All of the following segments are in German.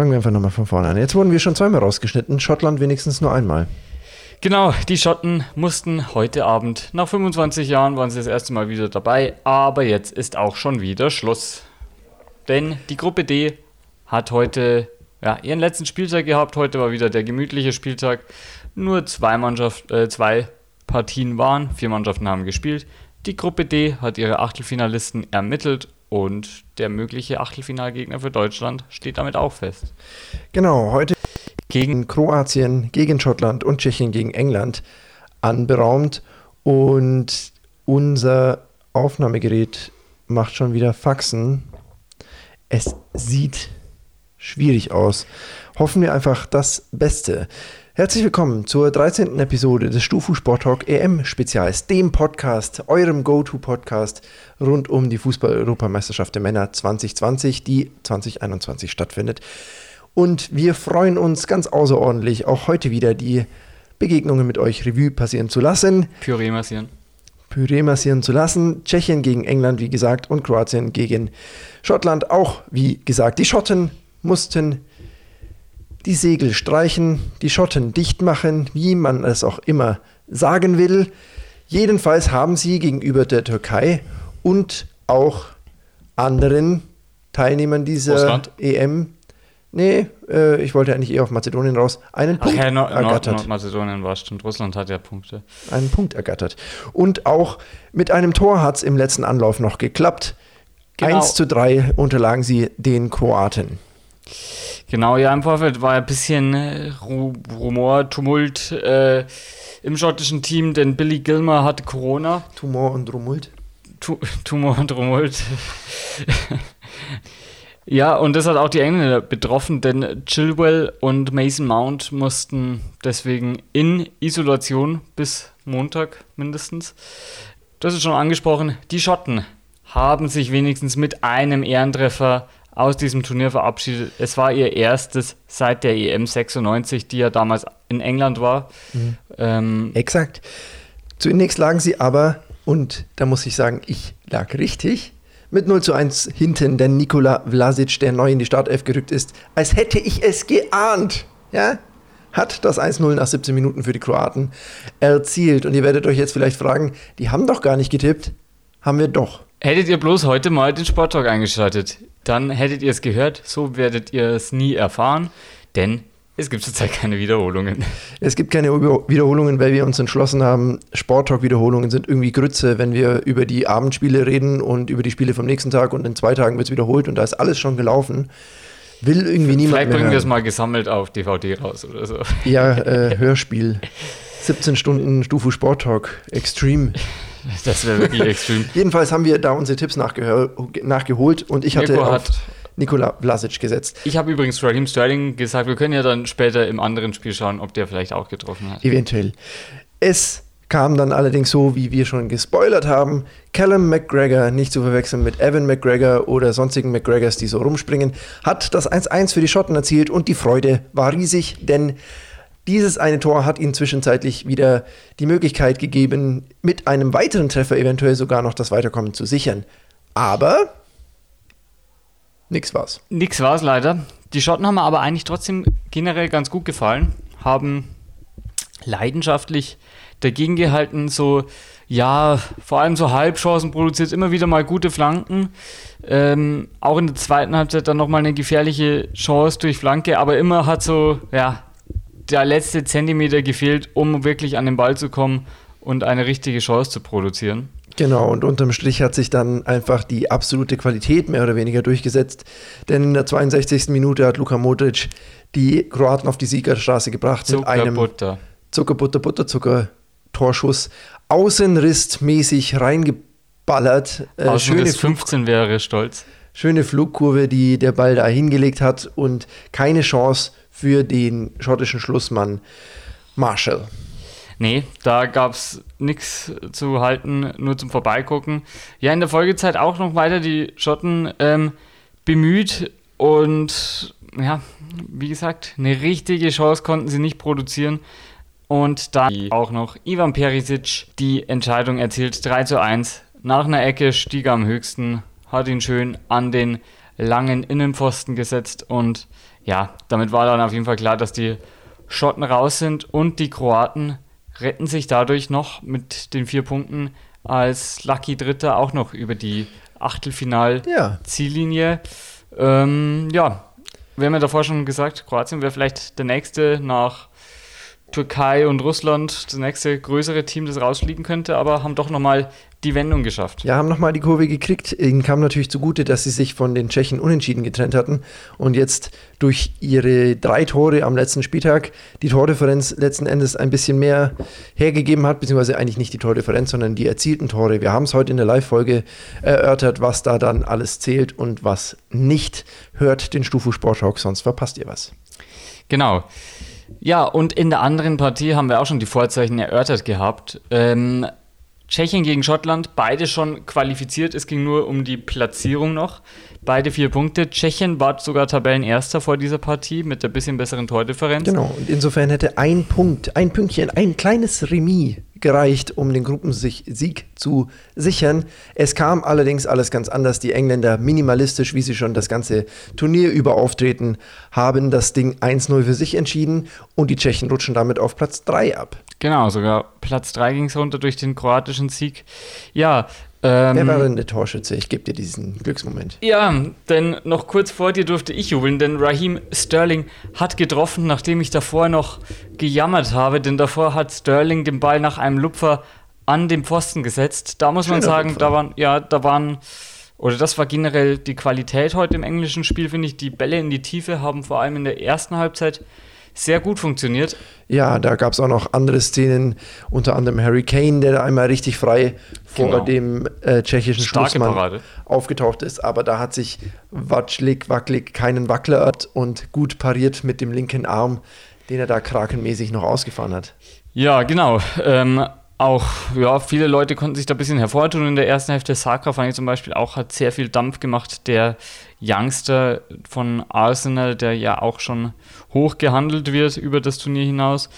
Fangen wir einfach nochmal von vorne an. Jetzt wurden wir schon zweimal rausgeschnitten, Schottland wenigstens nur einmal. Genau, die Schotten mussten heute Abend, nach 25 Jahren waren sie das erste Mal wieder dabei, aber jetzt ist auch schon wieder Schluss. Denn die Gruppe D hat heute ja, ihren letzten Spieltag gehabt. Heute war wieder der gemütliche Spieltag. Nur zwei, Mannschaft, äh, zwei Partien waren, vier Mannschaften haben gespielt. Die Gruppe D hat ihre Achtelfinalisten ermittelt und der mögliche Achtelfinalgegner für Deutschland steht damit auch fest. Genau, heute gegen Kroatien, gegen Schottland und Tschechien gegen England anberaumt und unser Aufnahmegerät macht schon wieder Faxen. Es sieht schwierig aus. Hoffen wir einfach das Beste. Herzlich willkommen zur 13. Episode des Stufu Sport Talk EM Spezials, dem Podcast, eurem Go-To-Podcast rund um die Fußball-Europameisterschaft der Männer 2020, die 2021 stattfindet. Und wir freuen uns ganz außerordentlich, auch heute wieder die Begegnungen mit euch Revue passieren zu lassen. Püree massieren. Püree massieren zu lassen. Tschechien gegen England, wie gesagt, und Kroatien gegen Schottland, auch wie gesagt. Die Schotten mussten die Segel streichen, die Schotten dicht machen, wie man es auch immer sagen will. Jedenfalls haben sie gegenüber der Türkei und auch anderen Teilnehmern dieser Russland? EM, nee, äh, ich wollte eigentlich eher auf Mazedonien raus, einen Punkt Ach ja, no, ergattert. Nordmazedonien war stimmt, Russland hat ja Punkte. Einen Punkt ergattert. Und auch mit einem Tor hat es im letzten Anlauf noch geklappt. Genau. 1 zu 3 unterlagen sie den Kroaten. Genau, ja, im Vorfeld war ein bisschen äh, Rumor, Tumult äh, im schottischen Team, denn Billy Gilmer hatte Corona. Tumor und Tumult. Tu Tumor und Tumult. ja, und das hat auch die Engländer betroffen, denn Chilwell und Mason Mount mussten deswegen in Isolation bis Montag mindestens. Das ist schon angesprochen. Die Schotten haben sich wenigstens mit einem Ehrentreffer aus diesem Turnier verabschiedet. Es war ihr erstes seit der EM 96, die ja damals in England war. Mhm. Ähm, Exakt. Zunächst lagen sie aber, und da muss ich sagen, ich lag richtig, mit 0 zu 1 hinten, denn Nikola Vlasic, der neu in die Startelf gerückt ist, als hätte ich es geahnt, ja, hat das 1-0 nach 17 Minuten für die Kroaten erzielt. Und ihr werdet euch jetzt vielleicht fragen, die haben doch gar nicht getippt. Haben wir doch. Hättet ihr bloß heute mal den Sporttalk eingeschaltet, dann hättet ihr es gehört, so werdet ihr es nie erfahren, denn es gibt zurzeit keine Wiederholungen. Es gibt keine Wiederholungen, weil wir uns entschlossen haben, Sporttalk-Wiederholungen sind irgendwie Grütze, wenn wir über die Abendspiele reden und über die Spiele vom nächsten Tag und in zwei Tagen wird es wiederholt und da ist alles schon gelaufen. Will irgendwie niemand Vielleicht bringen wir es mal gesammelt auf DVD raus oder so. Ja, äh, Hörspiel. 17 Stunden Stufu Sport Talk. Extreme. Das wäre wirklich extrem. Jedenfalls haben wir da unsere Tipps nachgeholt und ich hatte Mirko auf Nikola Vlasic gesetzt. Ich habe übrigens Raheem Sterling gesagt, wir können ja dann später im anderen Spiel schauen, ob der vielleicht auch getroffen hat. Eventuell. Es kam dann allerdings so, wie wir schon gespoilert haben. Callum McGregor, nicht zu verwechseln mit Evan McGregor oder sonstigen McGregors, die so rumspringen, hat das 1-1 für die Schotten erzielt und die Freude war riesig, denn dieses eine Tor hat ihnen zwischenzeitlich wieder die Möglichkeit gegeben, mit einem weiteren Treffer eventuell sogar noch das Weiterkommen zu sichern. Aber nix war's. Nix war's leider. Die Schotten haben mir aber eigentlich trotzdem generell ganz gut gefallen, haben leidenschaftlich dagegen gehalten, so ja, vor allem so Halbchancen produziert, immer wieder mal gute Flanken. Ähm, auch in der zweiten Halbzeit dann nochmal eine gefährliche Chance durch Flanke, aber immer hat so, ja, der letzte Zentimeter gefehlt, um wirklich an den Ball zu kommen und eine richtige Chance zu produzieren. Genau, und unterm Strich hat sich dann einfach die absolute Qualität mehr oder weniger durchgesetzt. Denn in der 62. Minute hat Luka Modric die Kroaten auf die Siegerstraße gebracht Zucker, mit einem Butter. Zucker, Butter, Butter, Zucker Torschuss außenrissmäßig reingeballert. Äh, schöne 15 wäre stolz. Schöne Flugkurve, die der Ball da hingelegt hat und keine Chance für den schottischen Schlussmann Marshall. Nee, da gab es nichts zu halten, nur zum Vorbeigucken. Ja, in der Folgezeit auch noch weiter die Schotten ähm, bemüht und ja, wie gesagt, eine richtige Chance konnten sie nicht produzieren. Und dann auch noch Ivan Perisic die Entscheidung erzielt, 3 zu 1. Nach einer Ecke stieg er am höchsten, hat ihn schön an den langen Innenpfosten gesetzt und ja, damit war dann auf jeden Fall klar, dass die Schotten raus sind und die Kroaten retten sich dadurch noch mit den vier Punkten als Lucky Dritter auch noch über die Achtelfinal-Ziellinie. Ja. Ähm, ja, wir haben ja davor schon gesagt, Kroatien wäre vielleicht der nächste nach Türkei und Russland, das nächste größere Team, das rausfliegen könnte, aber haben doch nochmal die Wendung geschafft. Ja, haben nochmal die Kurve gekriegt. Ihnen kam natürlich zugute, dass sie sich von den Tschechen unentschieden getrennt hatten und jetzt durch ihre drei Tore am letzten Spieltag die Tordifferenz letzten Endes ein bisschen mehr hergegeben hat, beziehungsweise eigentlich nicht die Tordifferenz, sondern die erzielten Tore. Wir haben es heute in der Live-Folge erörtert, was da dann alles zählt und was nicht. Hört den Stufu Sport Talk, sonst verpasst ihr was. Genau. Ja, und in der anderen Partie haben wir auch schon die Vorzeichen erörtert gehabt. Ähm, Tschechien gegen Schottland, beide schon qualifiziert. Es ging nur um die Platzierung noch. Beide vier Punkte. Tschechien war sogar Tabellenerster vor dieser Partie mit der bisschen besseren Tordifferenz. Genau, und insofern hätte ein Punkt, ein Pünktchen, ein kleines Remis gereicht, um den Gruppensieg zu sichern. Es kam allerdings alles ganz anders. Die Engländer, minimalistisch, wie sie schon das ganze Turnier über auftreten, haben das Ding 1-0 für sich entschieden und die Tschechen rutschen damit auf Platz 3 ab. Genau, sogar Platz 3 ging es runter durch den kroatischen Sieg. Ja, ähm, Wer war der Torschütze? Ich gebe dir diesen Glücksmoment. Ja, denn noch kurz vor dir durfte ich jubeln, denn Raheem Sterling hat getroffen, nachdem ich davor noch gejammert habe, denn davor hat Sterling den Ball nach einem Lupfer an den Pfosten gesetzt. Da muss Schöner man sagen, Lupfer. da waren, ja, da waren, oder das war generell die Qualität heute im englischen Spiel, finde ich. Die Bälle in die Tiefe haben vor allem in der ersten Halbzeit sehr gut funktioniert. Ja, da gab es auch noch andere Szenen, unter anderem Harry Kane, der da einmal richtig frei genau. vor dem äh, tschechischen Starke Schlussmann Parade. aufgetaucht ist. Aber da hat sich Watschlik, Wacklik keinen Wackler und gut pariert mit dem linken Arm, den er da krakenmäßig noch ausgefahren hat. Ja, genau. Ähm, auch, ja, viele Leute konnten sich da ein bisschen hervortun in der ersten Hälfte. Saka fand ich zum Beispiel auch, hat sehr viel Dampf gemacht. Der Youngster von Arsenal, der ja auch schon hoch gehandelt wird über das Turnier hinaus.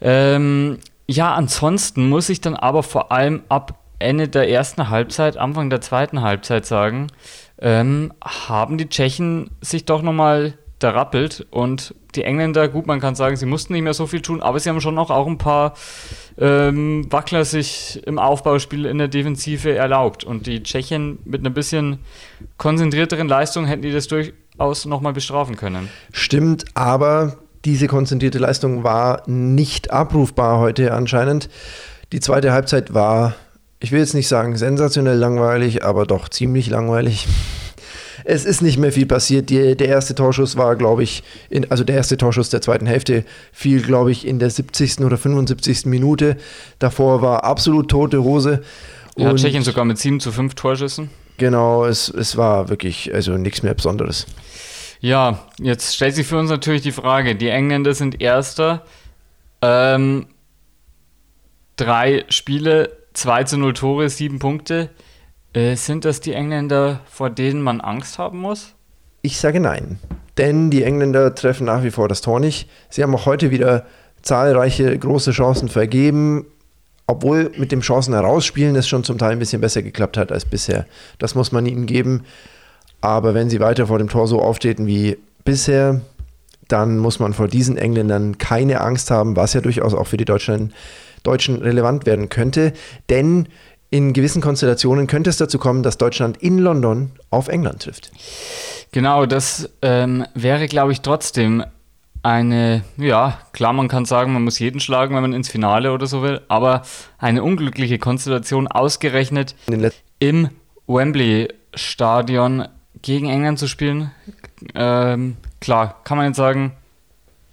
Ähm, ja, ansonsten muss ich dann aber vor allem ab Ende der ersten Halbzeit, Anfang der zweiten Halbzeit sagen, ähm, haben die Tschechen sich doch nochmal da rappelt. Und die Engländer, gut, man kann sagen, sie mussten nicht mehr so viel tun, aber sie haben schon noch auch ein paar ähm, Wackler sich im Aufbauspiel in der Defensive erlaubt. Und die Tschechen mit einer bisschen konzentrierteren Leistung hätten die das durchaus nochmal bestrafen können. Stimmt, aber diese konzentrierte Leistung war nicht abrufbar heute anscheinend. Die zweite Halbzeit war, ich will jetzt nicht sagen sensationell langweilig, aber doch ziemlich langweilig es ist nicht mehr viel passiert. Die, der erste Torschuss war, glaube ich, in, also der erste Torschuss der zweiten Hälfte fiel, glaube ich, in der 70. oder 75. Minute. Davor war absolut tote Hose. Ja, Tschechien sogar mit 7 zu 5 Torschüssen. Genau, es, es war wirklich also nichts mehr Besonderes. Ja, jetzt stellt sich für uns natürlich die Frage: Die Engländer sind Erster. Ähm, drei Spiele, 2 zu 0 Tore, 7 Punkte. Äh, sind das die Engländer, vor denen man Angst haben muss? Ich sage nein. Denn die Engländer treffen nach wie vor das Tor nicht. Sie haben auch heute wieder zahlreiche große Chancen vergeben, obwohl mit dem Chancen herausspielen es schon zum Teil ein bisschen besser geklappt hat als bisher. Das muss man ihnen geben. Aber wenn sie weiter vor dem Tor so auftreten wie bisher, dann muss man vor diesen Engländern keine Angst haben, was ja durchaus auch für die Deutschen, Deutschen relevant werden könnte. Denn in gewissen Konstellationen könnte es dazu kommen, dass Deutschland in London auf England trifft. Genau, das ähm, wäre, glaube ich, trotzdem eine, ja, klar, man kann sagen, man muss jeden schlagen, wenn man ins Finale oder so will, aber eine unglückliche Konstellation ausgerechnet im Wembley-Stadion gegen England zu spielen. Ähm, klar, kann man jetzt sagen,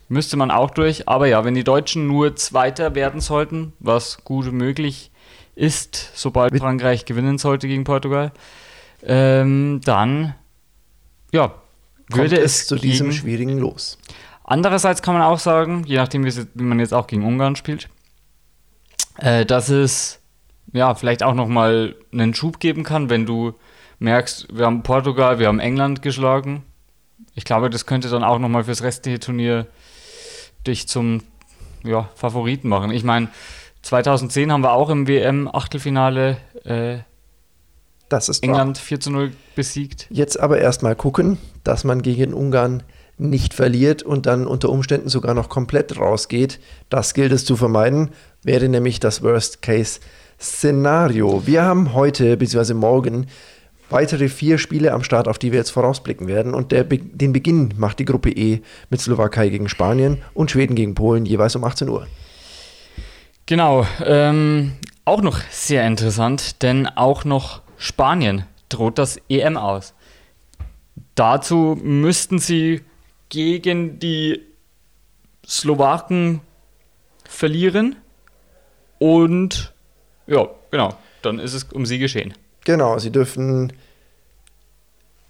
müsste man auch durch, aber ja, wenn die Deutschen nur Zweiter werden sollten, was gut möglich ist, sobald Frankreich gewinnen sollte gegen Portugal, ähm, dann ja, würde es, es zu diesem schwierigen Los. Andererseits kann man auch sagen, je nachdem, wie, man jetzt auch gegen Ungarn spielt, äh, dass es ja vielleicht auch nochmal einen Schub geben kann, wenn du merkst, wir haben Portugal, wir haben England geschlagen. Ich glaube, das könnte dann auch nochmal fürs restliche Turnier dich zum ja, Favoriten machen. Ich meine, 2010 haben wir auch im WM-Achtelfinale äh, England wahr. 4 zu 0 besiegt. Jetzt aber erstmal gucken, dass man gegen Ungarn nicht verliert und dann unter Umständen sogar noch komplett rausgeht. Das gilt es zu vermeiden, wäre nämlich das Worst-Case-Szenario. Wir haben heute bzw. morgen weitere vier Spiele am Start, auf die wir jetzt vorausblicken werden. Und der, den Beginn macht die Gruppe E mit Slowakei gegen Spanien und Schweden gegen Polen jeweils um 18 Uhr. Genau, ähm, auch noch sehr interessant, denn auch noch Spanien droht das EM aus. Dazu müssten sie gegen die Slowaken verlieren und ja, genau, dann ist es um sie geschehen. Genau, sie dürfen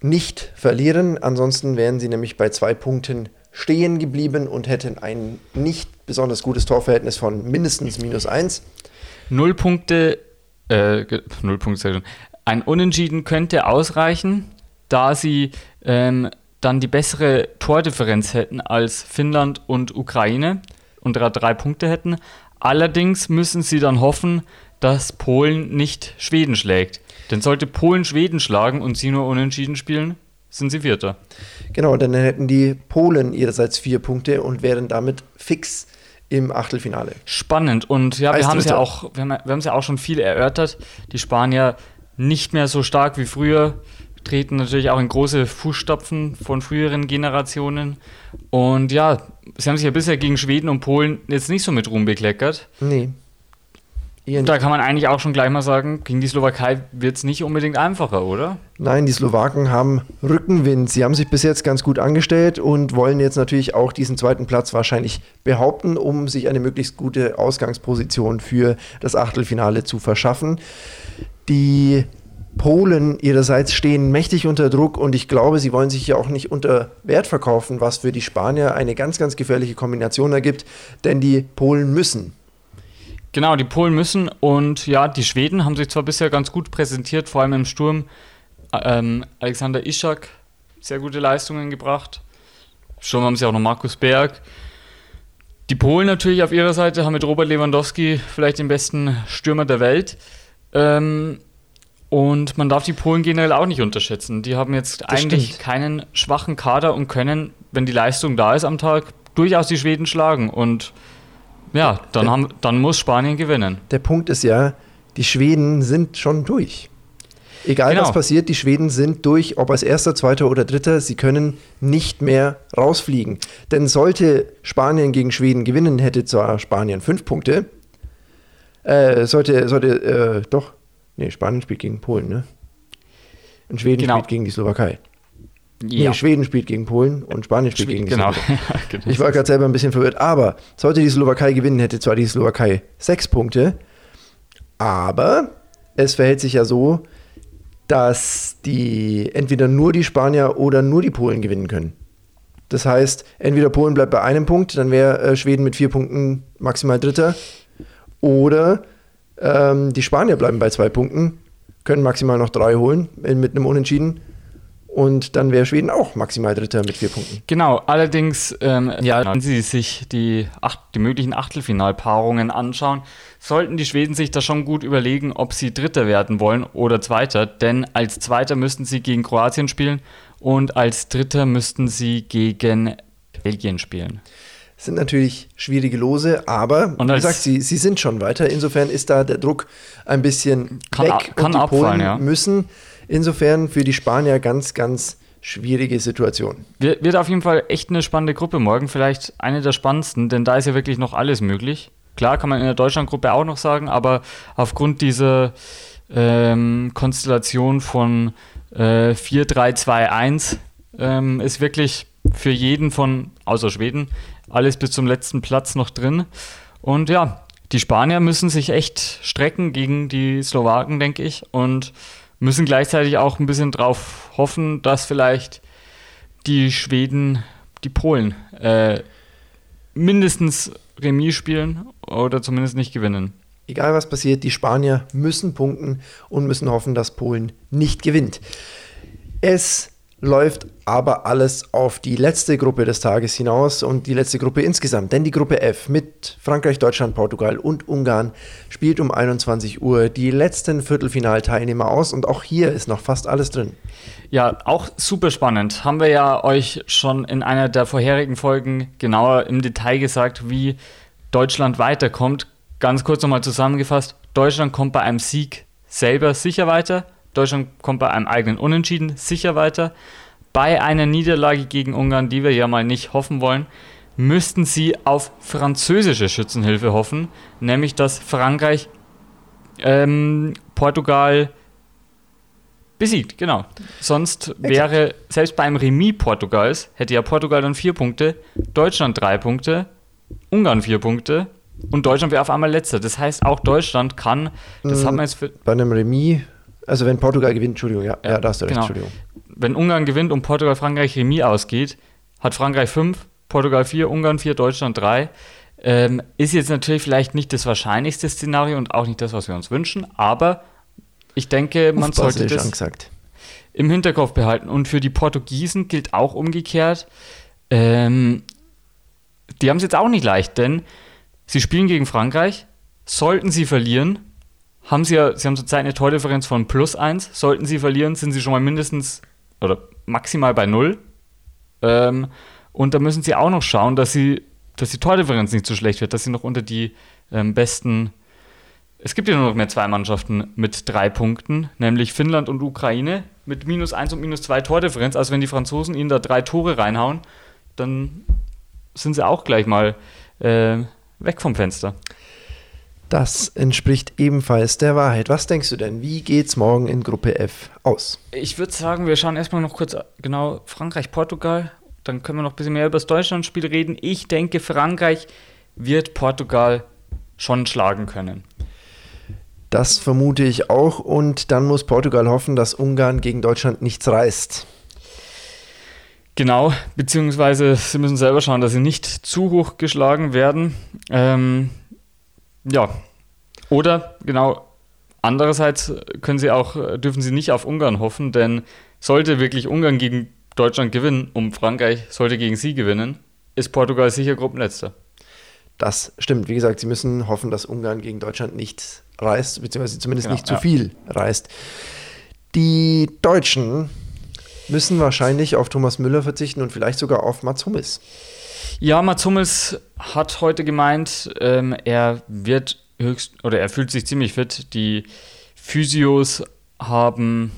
nicht verlieren, ansonsten wären sie nämlich bei zwei Punkten stehen geblieben und hätten ein nicht besonders gutes Torverhältnis von mindestens minus eins. Null Punkte, äh, null Punkte, ein Unentschieden könnte ausreichen, da sie ähm, dann die bessere Tordifferenz hätten als Finnland und Ukraine und drei Punkte hätten. Allerdings müssen sie dann hoffen, dass Polen nicht Schweden schlägt. Denn sollte Polen Schweden schlagen und sie nur unentschieden spielen, sind sie Vierter. Genau, dann hätten die Polen ihrerseits vier Punkte und wären damit fix im Achtelfinale. Spannend und ja, wir haben es ja auch, wir haben es ja auch schon viel erörtert. Die Spanier nicht mehr so stark wie früher, treten natürlich auch in große Fußstapfen von früheren Generationen. Und ja, sie haben sich ja bisher gegen Schweden und Polen jetzt nicht so mit Ruhm bekleckert. Nee. Da kann man eigentlich auch schon gleich mal sagen, gegen die Slowakei wird es nicht unbedingt einfacher, oder? Nein, die Slowaken haben Rückenwind. Sie haben sich bis jetzt ganz gut angestellt und wollen jetzt natürlich auch diesen zweiten Platz wahrscheinlich behaupten, um sich eine möglichst gute Ausgangsposition für das Achtelfinale zu verschaffen. Die Polen ihrerseits stehen mächtig unter Druck und ich glaube, sie wollen sich ja auch nicht unter Wert verkaufen, was für die Spanier eine ganz, ganz gefährliche Kombination ergibt, denn die Polen müssen Genau, die Polen müssen und ja, die Schweden haben sich zwar bisher ganz gut präsentiert, vor allem im Sturm. Ähm, Alexander Ischak, sehr gute Leistungen gebracht. Schon haben sie auch noch Markus Berg. Die Polen natürlich auf ihrer Seite haben mit Robert Lewandowski vielleicht den besten Stürmer der Welt. Ähm, und man darf die Polen generell auch nicht unterschätzen. Die haben jetzt das eigentlich stimmt. keinen schwachen Kader und können, wenn die Leistung da ist am Tag, durchaus die Schweden schlagen. Und ja, dann, haben, dann muss Spanien gewinnen. Der Punkt ist ja, die Schweden sind schon durch. Egal genau. was passiert, die Schweden sind durch, ob als erster, zweiter oder dritter, sie können nicht mehr rausfliegen. Denn sollte Spanien gegen Schweden gewinnen, hätte zwar Spanien fünf Punkte, äh, sollte, sollte, äh, doch, nee, Spanien spielt gegen Polen, ne? Und Schweden genau. spielt gegen die Slowakei. Ja. Nee, Schweden spielt gegen Polen und Spanien spielt Schweden, gegen genau. genau. Ich war gerade selber ein bisschen verwirrt. Aber sollte die Slowakei gewinnen, hätte zwar die Slowakei sechs Punkte, aber es verhält sich ja so, dass die entweder nur die Spanier oder nur die Polen gewinnen können. Das heißt, entweder Polen bleibt bei einem Punkt, dann wäre äh, Schweden mit vier Punkten maximal Dritter. Oder ähm, die Spanier bleiben bei zwei Punkten, können maximal noch drei holen mit einem Unentschieden und dann wäre Schweden auch maximal Dritter mit vier Punkten. Genau, allerdings, ähm, ja, wenn Sie sich die, acht, die möglichen Achtelfinalpaarungen anschauen, sollten die Schweden sich da schon gut überlegen, ob sie Dritter werden wollen oder Zweiter. Denn als Zweiter müssten sie gegen Kroatien spielen und als Dritter müssten sie gegen Belgien spielen. Sind natürlich schwierige Lose, aber und wie gesagt, sie, sie sind schon weiter. Insofern ist da der Druck ein bisschen kann, weg kann und die abfallen, Polen ja. müssen Insofern für die Spanier ganz, ganz schwierige Situation. Wird auf jeden Fall echt eine spannende Gruppe morgen, vielleicht eine der spannendsten, denn da ist ja wirklich noch alles möglich. Klar kann man in der Deutschlandgruppe auch noch sagen, aber aufgrund dieser ähm, Konstellation von äh, 4-3-2-1 ähm, ist wirklich für jeden von, außer Schweden, alles bis zum letzten Platz noch drin. Und ja, die Spanier müssen sich echt strecken gegen die Slowaken, denke ich. Und müssen gleichzeitig auch ein bisschen drauf hoffen, dass vielleicht die Schweden die Polen äh, mindestens Remis spielen oder zumindest nicht gewinnen. Egal was passiert, die Spanier müssen punkten und müssen hoffen, dass Polen nicht gewinnt. Es läuft aber alles auf die letzte Gruppe des Tages hinaus und die letzte Gruppe insgesamt. Denn die Gruppe F mit Frankreich, Deutschland, Portugal und Ungarn spielt um 21 Uhr die letzten Viertelfinalteilnehmer aus und auch hier ist noch fast alles drin. Ja, auch super spannend. Haben wir ja euch schon in einer der vorherigen Folgen genauer im Detail gesagt, wie Deutschland weiterkommt. Ganz kurz nochmal zusammengefasst. Deutschland kommt bei einem Sieg selber sicher weiter. Deutschland kommt bei einem eigenen Unentschieden sicher weiter. Bei einer Niederlage gegen Ungarn, die wir ja mal nicht hoffen wollen, müssten sie auf französische Schützenhilfe hoffen, nämlich dass Frankreich ähm, Portugal besiegt, genau. Sonst wäre, selbst beim Remis Portugals, hätte ja Portugal dann vier Punkte, Deutschland drei Punkte, Ungarn vier Punkte und Deutschland wäre auf einmal letzter. Das heißt, auch Deutschland kann, das Mm, haben wir jetzt für, Bei einem Remis, also wenn Portugal gewinnt, Entschuldigung, ja, ja, Ja, da hast du recht, genau. Entschuldigung. wenn Ungarn gewinnt und Portugal, Frankreich Remis ausgeht, hat Frankreich 5, Portugal 4, Ungarn 4, Deutschland 3. Ähm, ist jetzt natürlich vielleicht nicht das wahrscheinlichste Szenario und auch nicht das, was wir uns wünschen, aber ich denke, man Auf sollte das angesagt. im Hinterkopf behalten. Und für die Portugiesen gilt auch umgekehrt. Ähm, die haben es jetzt auch nicht leicht, denn sie spielen gegen Frankreich. Sollten sie verlieren, haben sie ja, sie haben zurzeit eine Tordifferenz von plus 1. Sollten sie verlieren, sind sie schon mal mindestens oder maximal bei 0. Ähm, und da müssen sie auch noch schauen, dass sie, dass die Tordifferenz nicht so schlecht wird, dass sie noch unter die ähm, besten. Es gibt ja nur noch mehr zwei Mannschaften mit drei Punkten, nämlich Finnland und Ukraine mit minus 1 und minus 2 Tordifferenz. Also wenn die Franzosen ihnen da drei Tore reinhauen, dann sind sie auch gleich mal äh, weg vom Fenster. Das entspricht ebenfalls der Wahrheit. Was denkst du denn? Wie geht's morgen in Gruppe F aus? Ich würde sagen, wir schauen erstmal noch kurz genau Frankreich, Portugal. Dann können wir noch ein bisschen mehr über das Deutschlandspiel reden. Ich denke, Frankreich wird Portugal schon schlagen können. Das vermute ich auch. Und dann muss Portugal hoffen, dass Ungarn gegen Deutschland nichts reißt. Genau, beziehungsweise sie müssen selber schauen, dass sie nicht zu hoch geschlagen werden. Ähm, ja, oder genau, andererseits können sie auch, dürfen sie nicht auf Ungarn hoffen, denn sollte wirklich Ungarn gegen Deutschland gewinnen und Frankreich sollte gegen sie gewinnen, ist Portugal sicher Gruppenletzter. Das stimmt. Wie gesagt, sie müssen hoffen, dass Ungarn gegen Deutschland nichts reißt, beziehungsweise zumindest Genau, nicht zu ja. viel reißt. Die Deutschen müssen wahrscheinlich auf Thomas Müller verzichten und vielleicht sogar auf Mats Hummels. Ja, Mats Hummels hat heute gemeint, ähm, er wird höchst oder er fühlt sich ziemlich fit. Die Physios haben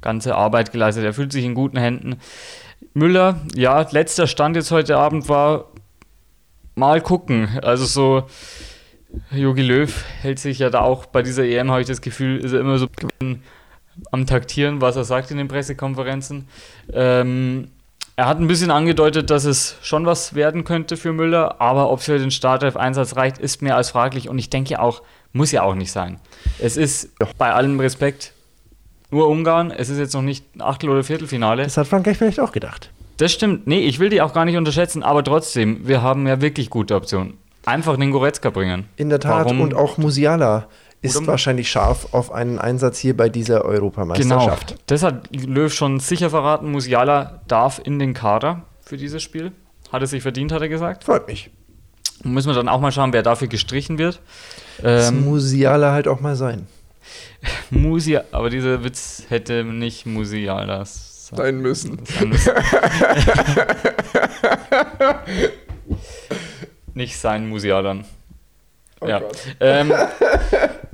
ganze Arbeit geleistet. Er fühlt sich in guten Händen. Müller, ja, letzter Stand jetzt heute Abend war mal gucken. Also so Jogi Löw hält sich ja da auch bei dieser EM, habe ich das Gefühl, ist er immer so am Taktieren, was er sagt in den Pressekonferenzen. Ähm, er hat ein bisschen angedeutet, dass es schon was werden könnte für Müller, aber ob es für den Startelf-Einsatz reicht, ist mehr als fraglich und ich denke auch, muss ja auch nicht sein. Es ist bei allem Respekt nur Ungarn, es ist jetzt noch nicht ein Achtel- oder Viertelfinale. Das hat Frankreich vielleicht auch gedacht. Das stimmt, nee, ich will die auch gar nicht unterschätzen, aber trotzdem, wir haben ja wirklich gute Optionen. Einfach den Goretzka bringen. In der Tat. Warum? Und auch Musiala ist Oder- wahrscheinlich scharf auf einen Einsatz hier bei dieser Genau, Europameisterschaft. das hat Löw schon sicher verraten. Musiala darf in den Kader für dieses Spiel. Hat es sich verdient, hat er gesagt. Freut mich. Müssen wir dann auch mal schauen, wer dafür gestrichen wird. Das Ähm, Musiala halt auch mal sein. Musia, aber dieser Witz hätte nicht Musiala sein müssen. sein müssen. nicht sein Musialan. ja. Gott. Ähm,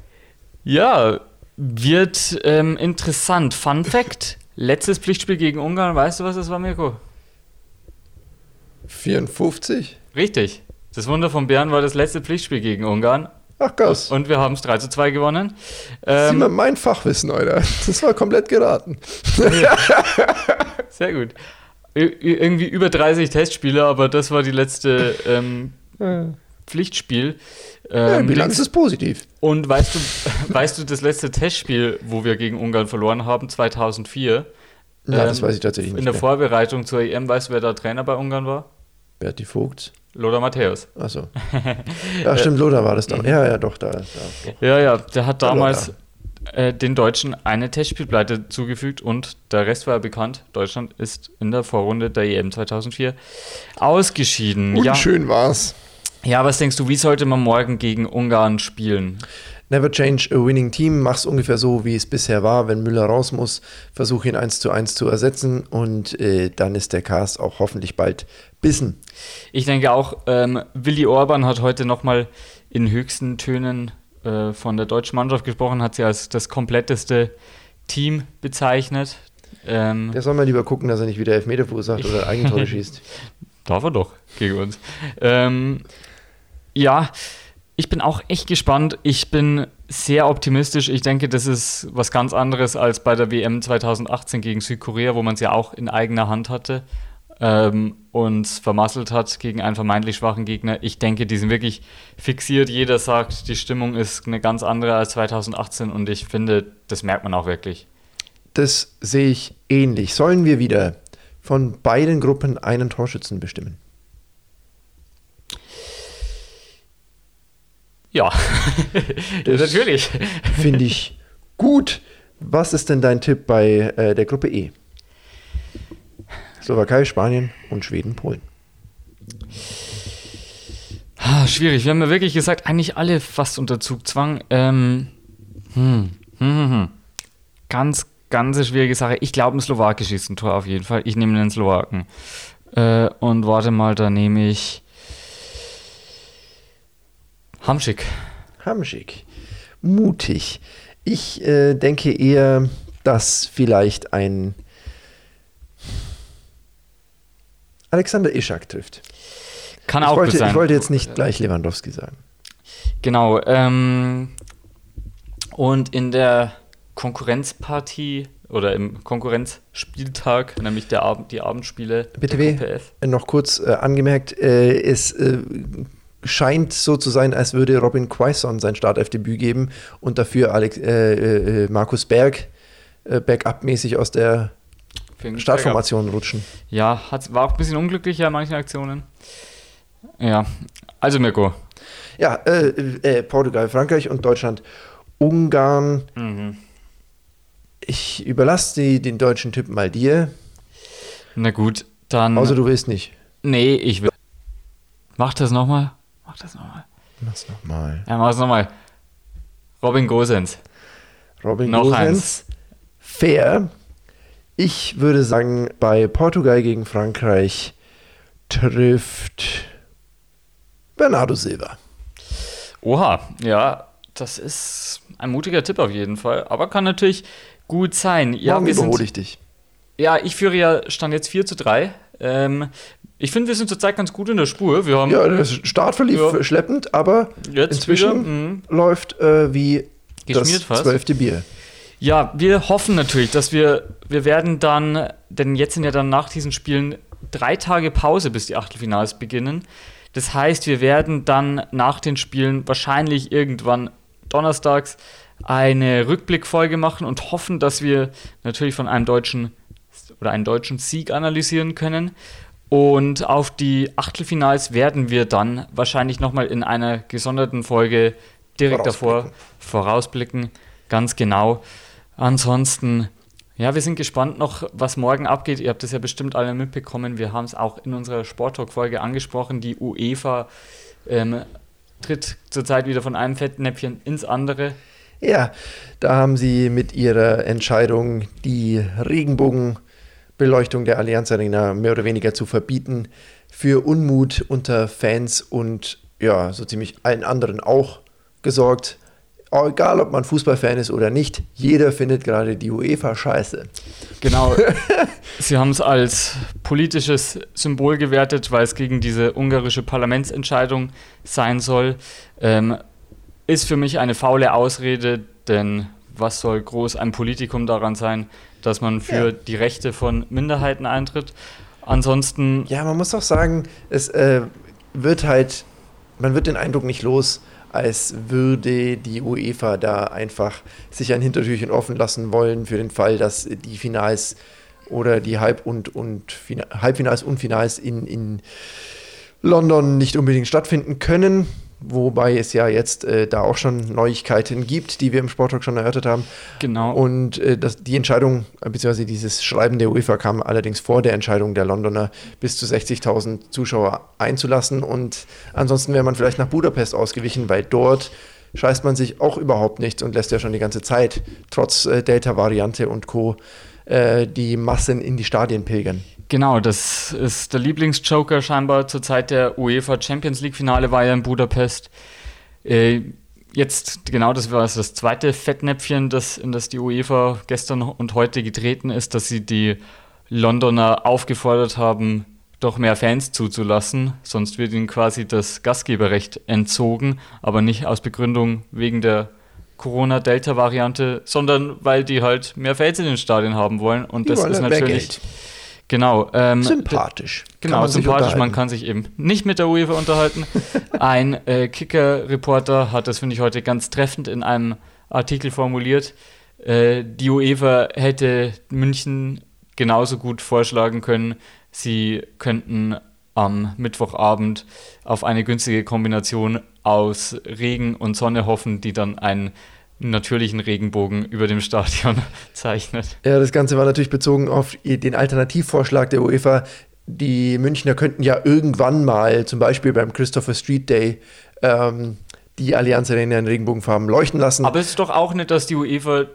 ja, wird ähm, interessant. Fun Fact: Letztes Pflichtspiel gegen Ungarn, weißt du, was das war, Mirko? 54? Richtig. Das Wunder von Bern war das letzte Pflichtspiel gegen Ungarn Ach Gott. und wir haben es 3 zu 2 gewonnen. Sieh mal Ähm, mein Fachwissen, Alter. Das war komplett geraten. sehr gut. Ir irgendwie über 30 Testspiele, aber das war die letzte ähm, Pflichtspiel. Ja, die Ähm, Bilanz ist positiv. und weißt du, weißt du, das letzte Testspiel, wo wir gegen Ungarn verloren haben, 2004, Ja, das ähm, weiß ich tatsächlich in nicht. der mehr. Vorbereitung zur EM, weißt du, wer da Trainer bei Ungarn war? Berti Vogt. Lothar Matthäus. Achso. Ja, stimmt, Lothar war das dann. Ja, ja, doch, da. da. Ja, ja, der hat damals äh, den Deutschen eine Testspielpleite zugefügt und der Rest war ja bekannt. Deutschland ist in der Vorrunde der EM 2004 ausgeschieden. Unschön ja. war's. Ja, was denkst du, wie sollte man morgen gegen Ungarn spielen? Never change a winning team. Mach's ungefähr so, wie es bisher war. Wenn Müller raus muss, versuche ihn 1 zu 1 zu ersetzen und äh, dann ist der Cast auch hoffentlich bald bissen. Ich denke auch, ähm, Willi Orban hat heute nochmal in höchsten Tönen äh, von der deutschen Mannschaft gesprochen, hat sie als das kompletteste Team bezeichnet. Ähm, der soll mal lieber gucken, dass er nicht wieder Elfmeter verursacht oder Eigentore schießt. Darf er doch gegen uns. Ähm, ja, ich bin auch echt gespannt. Ich bin sehr optimistisch. Ich denke, das ist was ganz anderes als bei der WM 2018 gegen Südkorea, wo man es ja auch in eigener Hand hatte ähm, und vermasselt hat gegen einen vermeintlich schwachen Gegner. Ich denke, die sind wirklich fixiert. Jeder sagt, die Stimmung ist eine ganz andere als 2018 und ich finde, das merkt man auch wirklich. Das sehe ich ähnlich. Sollen wir wieder von beiden Gruppen einen Torschützen bestimmen? Ja, natürlich. Finde ich gut. Was ist denn dein Tipp bei äh, der Gruppe E? Slowakei, Spanien und Schweden, Polen. Ah, schwierig. Wir haben ja wirklich gesagt, eigentlich alle fast unter Zugzwang. Ähm, hm, hm, hm, hm. Ganz, ganz schwierige Sache. Ich glaube, ein Slowakisch ist ein Tor auf jeden Fall. Ich nehme den Slowaken. Äh, und warte mal, da nehme ich Hamschick. Hamschick. Mutig. Ich äh, denke eher, dass vielleicht ein Alexander Ischak trifft. Kann ich auch wollte, sein. Ich wollte jetzt nicht gleich Lewandowski sagen. Genau. Ähm, und in der Konkurrenzpartie oder im Konkurrenzspieltag, nämlich der Abend, die Abendspiele BTW, noch kurz äh, angemerkt, äh, es äh, scheint so zu sein, als würde Robin Quaison sein Startelfdebüt geben und dafür Alex, äh, äh, Markus Berg äh, Backup-mäßig aus der Startformation rutschen. Ja, hat, war auch ein bisschen unglücklicher in manchen Aktionen. Ja, also Mirko. Ja, äh, äh, Portugal, Frankreich und Deutschland. Ungarn. Mhm. Ich überlasse den deutschen Tipp mal dir. Na gut, dann. Außer du willst nicht. Nee, ich will. Mach das nochmal. Mach das nochmal. Mach's nochmal. Ja, mach's nochmal. Robin Gosens. Robin Noch Gosens. Eins. Fair. Ich würde sagen, bei Portugal gegen Frankreich trifft Bernardo Silva. Oha, ja, das ist ein mutiger Tipp auf jeden Fall, aber kann natürlich gut sein. Ja, Morgen überhole ich dich. Ja, ich führe ja Stand jetzt 4 zu 3. Ähm, ich finde, wir sind zurzeit ganz gut in der Spur. Wir haben, ja, der Start verlief ja. schleppend, aber inzwischen wieder, mhm. läuft äh, wie das zwölfte Bier. Ja, wir hoffen natürlich, dass wir, wir werden dann, denn jetzt sind ja dann nach diesen Spielen drei Tage Pause, bis die Achtelfinals beginnen. Das heißt, wir werden dann nach den Spielen wahrscheinlich irgendwann donnerstags eine Rückblickfolge machen und hoffen, dass wir natürlich von einem deutschen oder einen deutschen Sieg analysieren können. Und auf die Achtelfinals werden wir dann wahrscheinlich nochmal in einer gesonderten Folge direkt davor vorausblicken. Ganz genau. Ansonsten, ja, wir sind gespannt noch, was morgen abgeht. Ihr habt es ja bestimmt alle mitbekommen. Wir haben es auch in unserer Sporttalk-Folge angesprochen. Die UEFA ähm, tritt zurzeit wieder von einem Fettnäpfchen ins andere. Ja, da haben sie mit ihrer Entscheidung die Regenbogenbeleuchtung der Allianz Arena mehr oder weniger zu verbieten, für Unmut unter Fans und ja, so ziemlich allen anderen auch gesorgt egal ob man Fußballfan ist oder nicht, jeder findet gerade die UEFA scheiße. Genau. Sie haben es als politisches Symbol gewertet, weil es gegen diese ungarische Parlamentsentscheidung sein soll. Ähm, ist für mich eine faule Ausrede, denn was soll groß ein Politikum daran sein, dass man für ja. die Rechte von Minderheiten eintritt? Ansonsten. Ja, man muss auch sagen, es äh, wird halt, man wird den Eindruck nicht los, als würde die UEFA da einfach sich ein Hintertürchen offen lassen wollen für den Fall, dass die Finals oder die Halb- und, und Halbfinals und Finals in, in London nicht unbedingt stattfinden können, wobei es ja jetzt äh, da auch schon Neuigkeiten gibt, die wir im Sporttalk schon erörtert haben. Genau. Und äh, das, die Entscheidung, äh, beziehungsweise dieses Schreiben der UEFA kam allerdings vor der Entscheidung der Londoner, bis zu 60.000 Zuschauer einzulassen. Und ansonsten wäre man vielleicht nach Budapest ausgewichen, weil dort scheißt man sich auch überhaupt nichts und lässt ja schon die ganze Zeit, trotz äh, Delta-Variante und Co., äh, die Massen in die Stadien pilgern. Genau, das ist der Lieblingsjoker scheinbar zur Zeit der UEFA Champions League Finale war ja in Budapest. Äh, jetzt, genau, das war das zweite Fettnäpfchen, das, in das die UEFA gestern und heute getreten ist, dass sie die Londoner aufgefordert haben, doch mehr Fans zuzulassen, sonst wird ihnen quasi das Gastgeberrecht entzogen, aber nicht aus Begründung wegen der Corona-Delta-Variante, sondern weil die halt mehr Fans in den Stadien haben wollen und Die das ist mehr natürlich genau ähm, Sympathisch. Genau, man sympathisch, man kann sich eben nicht mit der UEFA unterhalten. Ein äh, Kicker-Reporter hat das, finde ich, heute ganz treffend in einem Artikel formuliert. Äh, die UEFA hätte München genauso gut vorschlagen können, sie könnten am Mittwochabend auf eine günstige Kombination aus Regen und Sonne hoffen, die dann einen natürlichen Regenbogen über dem Stadion zeichnet. Ja, das Ganze war natürlich bezogen auf den Alternativvorschlag der UEFA. Die Münchner könnten ja irgendwann mal, zum Beispiel beim Christopher Street Day, ähm, die Allianz Arena in Regenbogenfarben leuchten lassen. Aber es ist doch auch nicht, dass die UEFA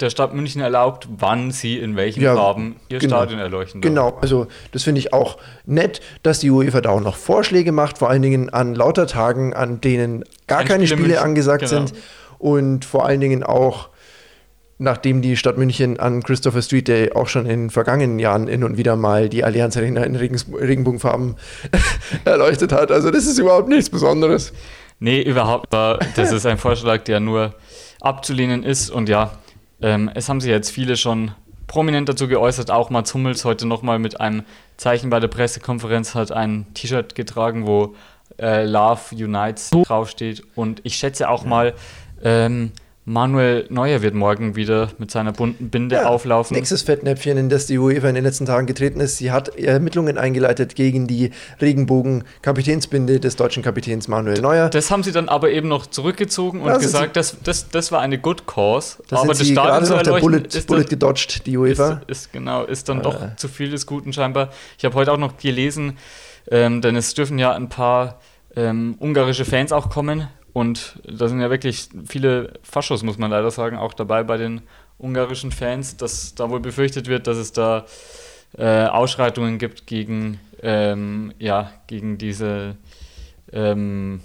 der Stadt München erlaubt, wann sie in welchen Ja, Farben ihr genau. Stadion erleuchten darf. Genau, also das finde ich auch nett, dass die UEFA da auch noch Vorschläge macht, vor allen Dingen an lauter Tagen, an denen gar Kein keine Spiel in Spiele München, angesagt genau. sind und vor allen Dingen auch nachdem die Stadt München an Christopher Street Day auch schon in den vergangenen Jahren hin und wieder mal die Allianz Arena in Regens Regenbogenfarben erleuchtet hat. Also das ist überhaupt nichts Besonderes. Nee, überhaupt. Das ist ein Vorschlag, der nur abzulehnen ist. Und ja, ähm, es haben sich jetzt viele schon prominent dazu geäußert. Auch Mats Hummels heute nochmal mit einem Zeichen bei der Pressekonferenz hat ein T-Shirt getragen, wo äh, Love Unites draufsteht. Und ich schätze auch mal, ähm, Manuel Neuer wird morgen wieder mit seiner bunten Binde auflaufen. Nächstes Fettnäpfchen, in das die UEFA in den letzten Tagen getreten ist. Sie hat Ermittlungen eingeleitet gegen die Regenbogen-Kapitänsbinde des deutschen Kapitäns Manuel Neuer. Das haben sie dann aber eben noch zurückgezogen und Ja, sind gesagt, das, das, das war eine good cause. Da aber sie Stadion zu der Bullet, ist Bullet gedodged, die UEFA. Ist, ist genau, ist dann Äh. doch zu viel des Guten scheinbar. Ich habe heute auch noch gelesen, ähm, denn es dürfen ja ein paar ähm, ungarische Fans auch kommen und da sind ja wirklich viele Faschos, muss man leider sagen, auch dabei bei den ungarischen Fans, dass da wohl befürchtet wird, dass es da äh, Ausschreitungen gibt gegen, ähm, ja, gegen diese ähm,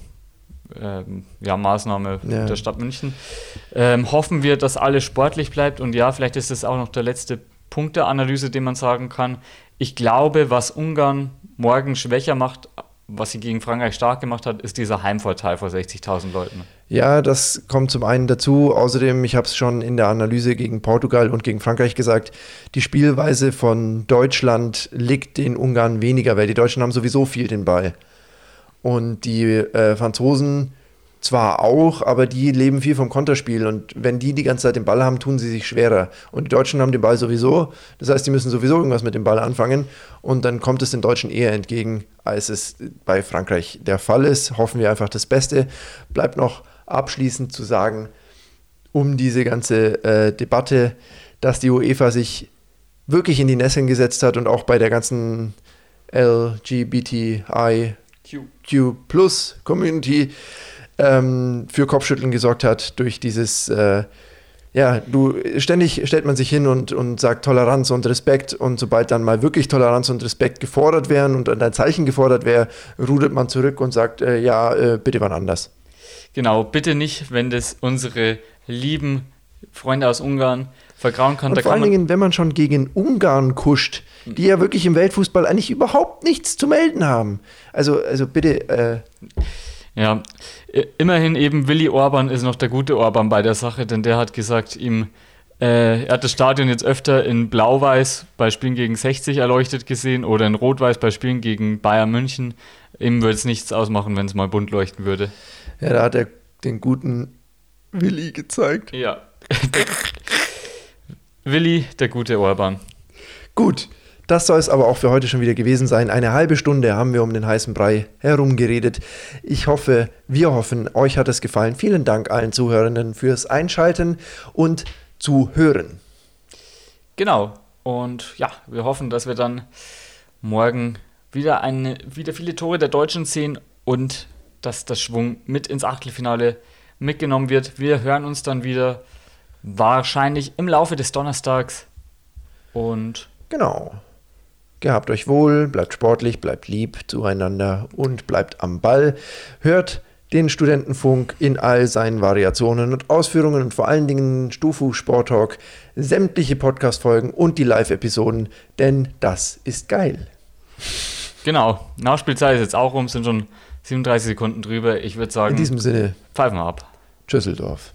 ähm, ja, Maßnahme Ja. der Stadt München. Ähm, hoffen wir, dass alles sportlich bleibt und ja, vielleicht ist es auch noch der letzte Punkt der Analyse, den man sagen kann. Ich glaube, was Ungarn morgen schwächer macht, was sie gegen Frankreich stark gemacht hat, ist dieser Heimvorteil vor 60.000 Leuten. Ja, das kommt zum einen dazu. Außerdem, ich habe es schon in der Analyse gegen Portugal und gegen Frankreich gesagt, die Spielweise von Deutschland liegt den Ungarn weniger, weil die Deutschen haben sowieso viel den Ball. Und die äh, Franzosen zwar auch, aber die leben viel vom Konterspiel. Und wenn die die ganze Zeit den Ball haben, tun sie sich schwerer. Und die Deutschen haben den Ball sowieso. Das heißt, die müssen sowieso irgendwas mit dem Ball anfangen. Und dann kommt es den Deutschen eher entgegen, als es bei Frankreich der Fall ist. Hoffen wir einfach das Beste. Bleibt noch abschließend zu sagen, um diese ganze äh, Debatte, dass die UEFA sich wirklich in die Nesseln gesetzt hat und auch bei der ganzen LGBTIQ Plus Community ähm, für Kopfschütteln gesorgt hat durch dieses, äh, ja, du ständig stellt man sich hin und, und sagt Toleranz und Respekt und sobald dann mal wirklich Toleranz und Respekt gefordert wären und ein Zeichen gefordert wäre, rudert man zurück und sagt, äh, ja, äh, bitte wann anders. Genau, bitte nicht, wenn das unsere lieben Freunde aus Ungarn vergrauen kann. Und vor allen Dingen, wenn man schon gegen Ungarn kuscht, die ja wirklich im Weltfußball eigentlich überhaupt nichts zu melden haben. Also, also bitte, äh, Ja, immerhin eben Willi Orban ist noch der gute Orban bei der Sache, denn der hat gesagt, ihm, äh, er hat das Stadion jetzt öfter in Blau-Weiß bei Spielen gegen 60 erleuchtet gesehen oder in Rot-Weiß bei Spielen gegen Bayern München. Ihm würde es nichts ausmachen, wenn es mal bunt leuchten würde. ja, da hat er den guten Willi gezeigt. Ja. Willi, der gute Orban. Gut, Das soll es aber auch für heute schon wieder gewesen sein. Eine halbe Stunde haben wir um den heißen Brei herumgeredet. Ich hoffe, wir hoffen, euch hat es gefallen. Vielen Dank allen Zuhörenden fürs Einschalten und Zuhören. Genau. Und ja, wir hoffen, dass wir dann morgen wieder, eine, wieder viele Tore der Deutschen sehen und dass das Schwung mit ins Achtelfinale mitgenommen wird. Wir hören uns dann wieder wahrscheinlich im Laufe des Donnerstags. Und genau. Gehabt euch wohl, bleibt sportlich, bleibt lieb zueinander und bleibt am Ball. Hört den Studentenfunk in all seinen Variationen und Ausführungen und vor allen Dingen Stufu Sport Talk, sämtliche Podcast-Folgen und die Live-Episoden, denn das ist geil. Genau, Nachspielzeit ist jetzt auch rum, sind schon 37 Sekunden drüber. Ich würde sagen, in diesem Sinne, pfeifen wir ab. Tschüsseldorf.